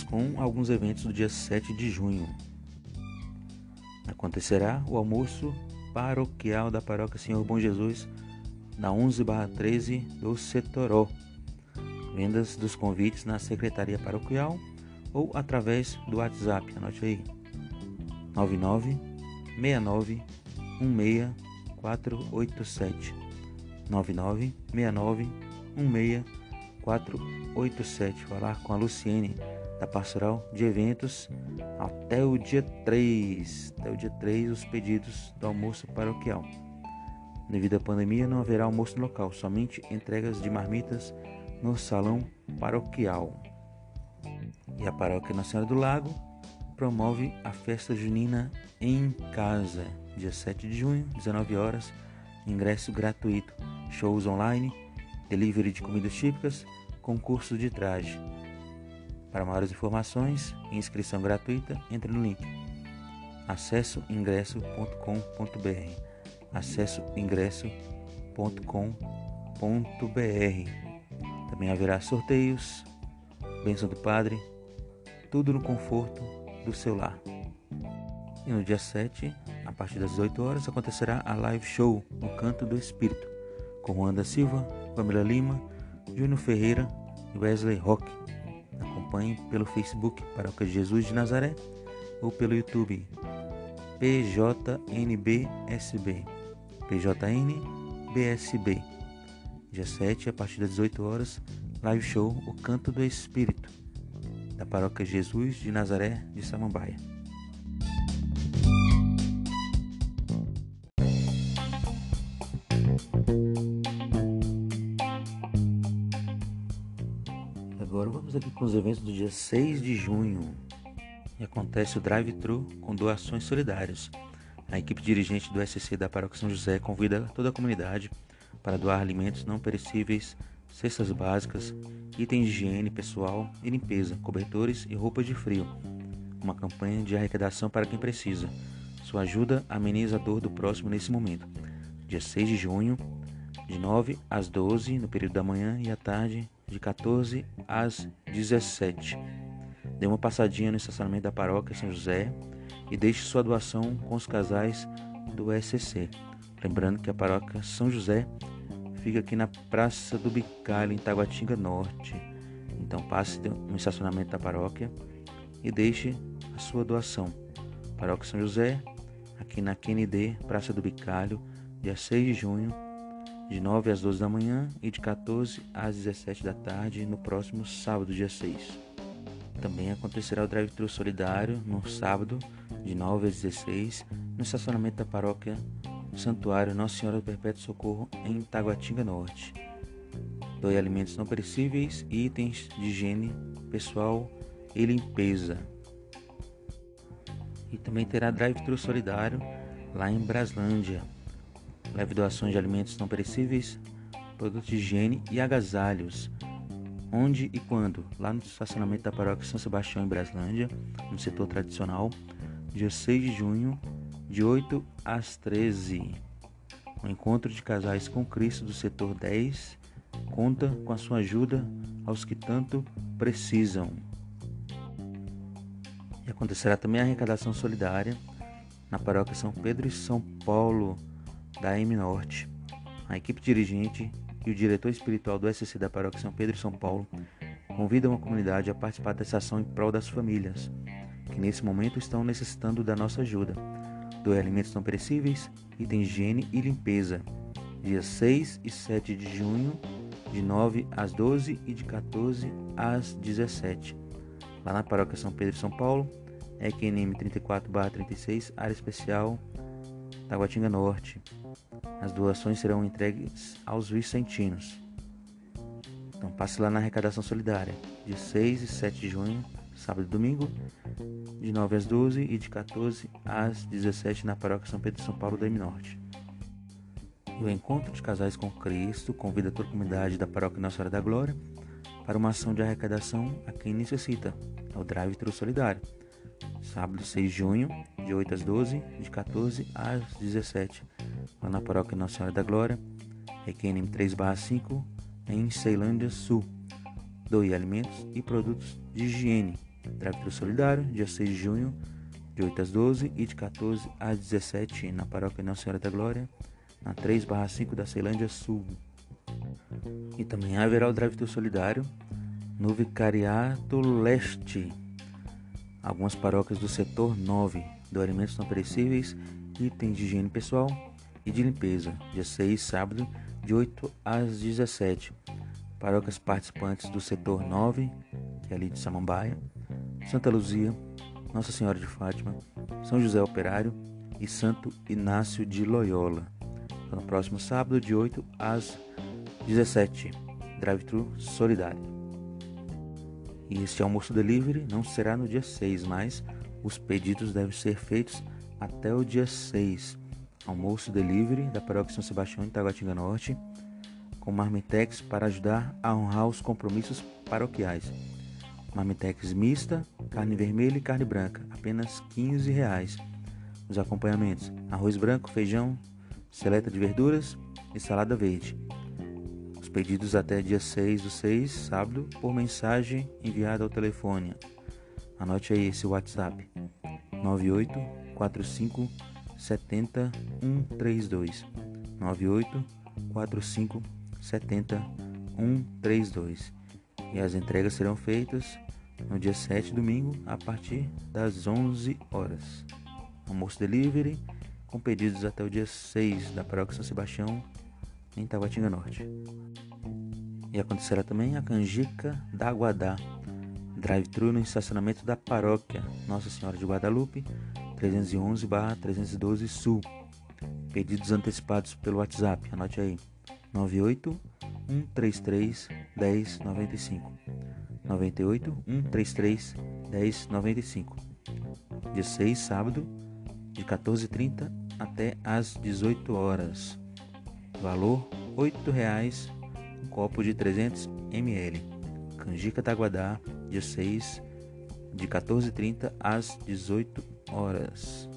Vamos com alguns eventos do dia 7 de junho. Acontecerá o almoço paroquial da Paróquia Senhor Bom Jesus, na 11/13 do Setoró. Vendas dos convites na Secretaria Paroquial ou através do WhatsApp. Anote aí. 99 69 16 487 99 69 16 487. Falar com a Luciene da Pastoral de Eventos até o dia 3. Até o dia 3 os pedidos do almoço paroquial. Devido à pandemia não haverá almoço no local, somente entregas de marmitas no salão paroquial. E a Paróquia Nossa Senhora do Lago promove a festa junina em casa, dia 7 de junho, 19 horas, ingresso gratuito, shows online, delivery de comidas típicas, concurso de traje. Para maiores informações e inscrição gratuita, entre no link acessoingresso.com.br acessoingresso.com.br Também haverá sorteios, bênção do Padre, tudo no conforto do seu lar. E no dia 7, a partir das 18 horas, acontecerá a live show no Canto do Espírito, com Wanda Silva, Pamela Lima, Júnior Ferreira e Wesley Rock. Acompanhe pelo Facebook Paróquia Jesus de Nazaré ou pelo YouTube PJNBSB. PJNBSB. Dia 7, a partir das 18 horas, live show O Canto do Espírito da Paróquia Jesus de Nazaré de Samambaia. Aqui com os eventos do dia 6 de junho. E acontece o drive-thru com doações solidárias. A equipe dirigente do SC da Paróquia São José convida toda a comunidade para doar alimentos não perecíveis cestas básicas, itens de higiene pessoal e limpeza, cobertores e roupas de frio. Uma campanha de arrecadação para quem precisa. Sua ajuda ameniza a dor do próximo nesse momento. Dia 6 de junho, de 9 às 12, no período da manhã e à tarde, de 14 às 17. Dê uma passadinha no estacionamento da paróquia São José e deixe sua doação com os casais do SCC. Lembrando que a paróquia São José fica aqui na Praça do Bicalho, em Taguatinga Norte. Então passe no estacionamento da paróquia e deixe a sua doação. Paróquia São José, aqui na QND, Praça do Bicalho, dia 6 de junho, de 9 às 12 da manhã e de 14 às 17 da tarde, no próximo sábado, dia 6. Também acontecerá o drive-thru solidário no sábado, de 9 às 16, no estacionamento da paróquia Santuário Nossa Senhora do Perpétuo Socorro em Taguatinga Norte. Doe alimentos não perecíveis e itens de higiene pessoal e limpeza. E também terá drive-thru solidário lá em Braslândia. Leve doações de alimentos não perecíveis, produtos de higiene e agasalhos. Onde e quando? Lá no estacionamento da paróquia São Sebastião em Braslândia, no setor tradicional, dia 6 de junho, de 8 às 13. O encontro de casais com Cristo do setor 10 conta com a sua ajuda aos que tanto precisam. E acontecerá também a arrecadação solidária na paróquia São Pedro e São Paulo da M Norte. A equipe dirigente e o diretor espiritual do SCC da paróquia São Pedro e São Paulo convidam a comunidade a participar dessa ação em prol das famílias que nesse momento estão necessitando da nossa ajuda doe alimentos não perecíveis, de higiene e limpeza. Dias 6 e 7 de junho, de 9 às 12 e de 14 às 17. Lá na Paróquia São Pedro e São Paulo, EQNM 34-36, área especial Taguatinga Norte. As doações serão entregues aos vicentinos. Então passe lá na arrecadação solidária, de 6 e 7 de junho, sábado e domingo, de 9 às 12 e de 14 às 17 na Paróquia São Pedro de São Paulo da M Norte. E o Encontro de Casais com Cristo convida toda a comunidade da Paróquia Nossa Senhora da Glória para uma ação de arrecadação a quem necessita, é o Drive Tru Solidário. Sábado 6 de junho, de 8 às 12, de 14 às 17, lá na Paróquia Nossa Senhora da Glória, RQNM 3/5, em Ceilândia Sul. Doe alimentos e produtos de higiene Drive-thru solidário, dia 6 de junho, de 8 às 12 e de 14 às 17 na paróquia Nossa Senhora da Glória, na 3/5 da Ceilândia Sul. E também haverá o drive-thru solidário no Vicariato Leste, algumas paróquias do setor 9 do alimentos não perecíveis, itens de higiene pessoal e de limpeza, dia 6, sábado, de 8 às 17. Paróquias participantes do setor 9, que é ali de Samambaia, Santa Luzia, Nossa Senhora de Fátima, São José Operário e Santo Inácio de Loyola. No próximo sábado, de 8 às 17. Drive-thru solidário. E este almoço delivery não será no dia 6, mas os pedidos devem ser feitos até o dia 6. Almoço delivery da Paróquia São Sebastião em Taguatinga Norte, com marmitex para ajudar a honrar os compromissos paroquiais. Marmitex mista, carne vermelha e carne branca, apenas 15 reais. Os acompanhamentos: arroz branco, feijão, seleta de verduras e salada verde. Os pedidos até dia 6 do 6, sábado, por mensagem enviada ao telefone. Anote aí esse WhatsApp: 98 45 70 132. 98 45 70 132. E as entregas serão feitas no dia 7, domingo, a partir das 11 horas. Almoço delivery com pedidos até o dia 6 da Paróquia São Sebastião, em Taguatinga Norte. E acontecerá também a canjica da Guadá, drive-thru no estacionamento da Paróquia Nossa Senhora de Guadalupe, 311-312 Sul. Pedidos antecipados pelo WhatsApp, anote aí, 98 133 1095. 98 133 1095. Dia 6, sábado, de 14h30 até às 18 horas. Valor R$ 8,00 um copo de 300 ml. Canjica Taguadá, dia 6, de 14h30 às 18 horas.